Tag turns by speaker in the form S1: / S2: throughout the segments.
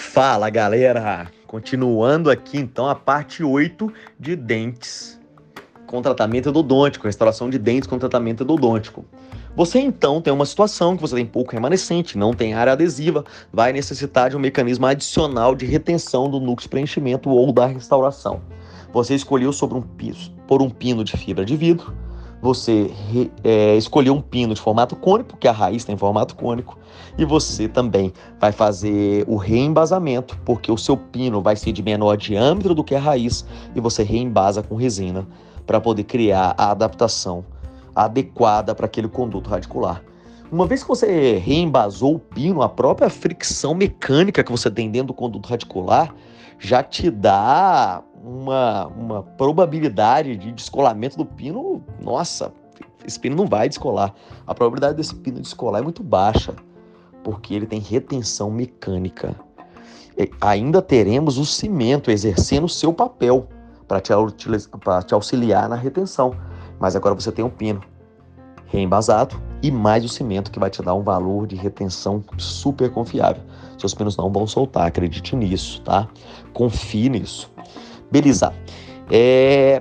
S1: Fala galera! Continuando aqui então a parte 8 de dentes com tratamento endodôntico, restauração de dentes com tratamento endodôntico. Você então tem uma situação que você tem pouco remanescente, não tem área adesiva, vai necessitar de um mecanismo adicional de retenção do núcleo de preenchimento ou da restauração. Você escolheu sobre um piso, por um pino de fibra de vidro, você é, escolheu um pino de formato cônico, porque a raiz tem formato cônico, e você também vai fazer o reembasamento, porque o seu pino vai ser de menor diâmetro do que a raiz, e você reembasa com resina para poder criar a adaptação adequada para aquele conduto radicular. Uma vez que você reembasou o pino, a própria fricção mecânica que você tem dentro do conduto radicular já te dá uma, uma probabilidade de descolamento do pino, nossa, esse pino não vai descolar. A probabilidade desse pino descolar é muito baixa, porque ele tem retenção mecânica. E ainda teremos o cimento exercendo o seu papel para te, te auxiliar na retenção. Mas agora você tem o pino reembasado e mais o cimento que vai te dar um valor de retenção super confiável. Seus pinos não vão soltar, acredite nisso, tá? Confie nisso. Beleza. É...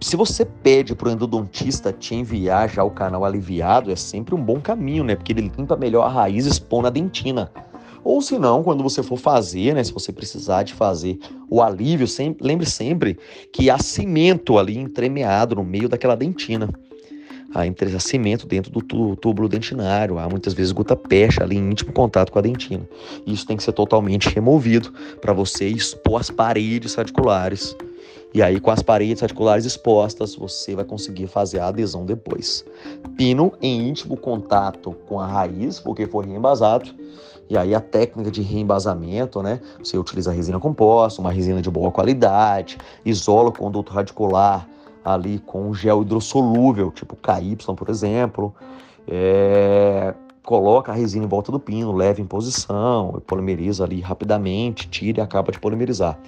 S1: Se você pede para o endodontista te enviar já o canal aliviado, é sempre um bom caminho, né? Porque ele limpa melhor a raiz expondo a dentina. Ou se não, quando você for fazer, né? Se você precisar de fazer o alívio, sempre, lembre sempre que há cimento ali entremeado no meio daquela dentina há entrecimento dentro do túbulo dentinário, há muitas vezes gota pecha ali em íntimo contato com a dentina. Isso tem que ser totalmente removido para você expor as paredes radiculares. E aí, com as paredes radiculares expostas, você vai conseguir fazer a adesão depois. Pino em íntimo contato com a raiz, porque foi reembasado. E aí a técnica de reembasamento, né? Você utiliza resina composta, uma resina de boa qualidade, isola o conduto radicular ali com gel hidrossolúvel, tipo KY, por exemplo. É, coloca a resina em volta do pino, leva em posição, polimeriza ali rapidamente, tira e acaba de polimerizar.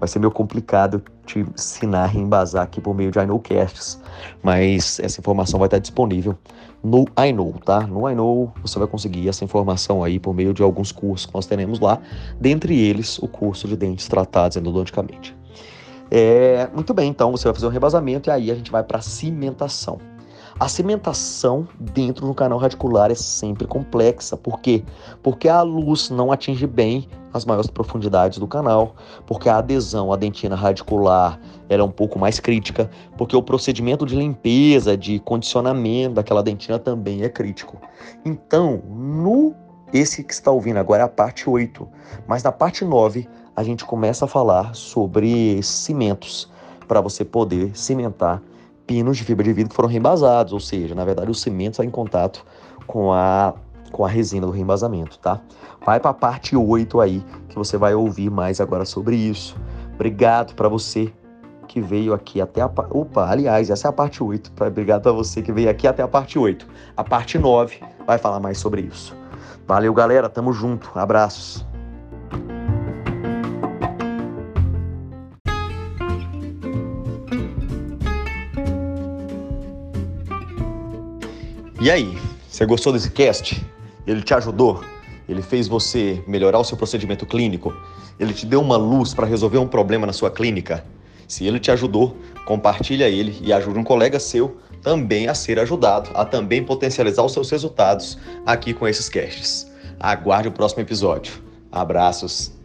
S1: Vai ser meio complicado te ensinar a reembasar aqui por meio de iKnowcasts, mas essa informação vai estar disponível no iKnow, tá? No iKnow você vai conseguir essa informação aí por meio de alguns cursos que nós teremos lá, dentre eles o curso de dentes tratados endodonticamente. É, muito bem, então você vai fazer um rebasamento e aí a gente vai para a cimentação. A cimentação dentro do canal radicular é sempre complexa. Por quê? Porque a luz não atinge bem as maiores profundidades do canal, porque a adesão à dentina radicular é um pouco mais crítica, porque o procedimento de limpeza, de condicionamento daquela dentina também é crítico. Então, no esse que está ouvindo agora é a parte 8, mas na parte 9 a gente começa a falar sobre cimentos para você poder cimentar pinos de fibra de vidro que foram reembasados, ou seja, na verdade o cimento está em contato com a, com a resina do reembasamento, tá? Vai para a parte 8 aí, que você vai ouvir mais agora sobre isso. Obrigado para você que veio aqui até a. Opa, aliás, essa é a parte 8. Obrigado para você que veio aqui até a parte 8. A parte 9 vai falar mais sobre isso. Valeu, galera. Tamo junto. Abraços. E aí, você gostou desse cast? Ele te ajudou? Ele fez você melhorar o seu procedimento clínico? Ele te deu uma luz para resolver um problema na sua clínica? Se ele te ajudou, compartilha ele e ajude um colega seu também a ser ajudado, a também potencializar os seus resultados aqui com esses casts. Aguarde o próximo episódio. Abraços.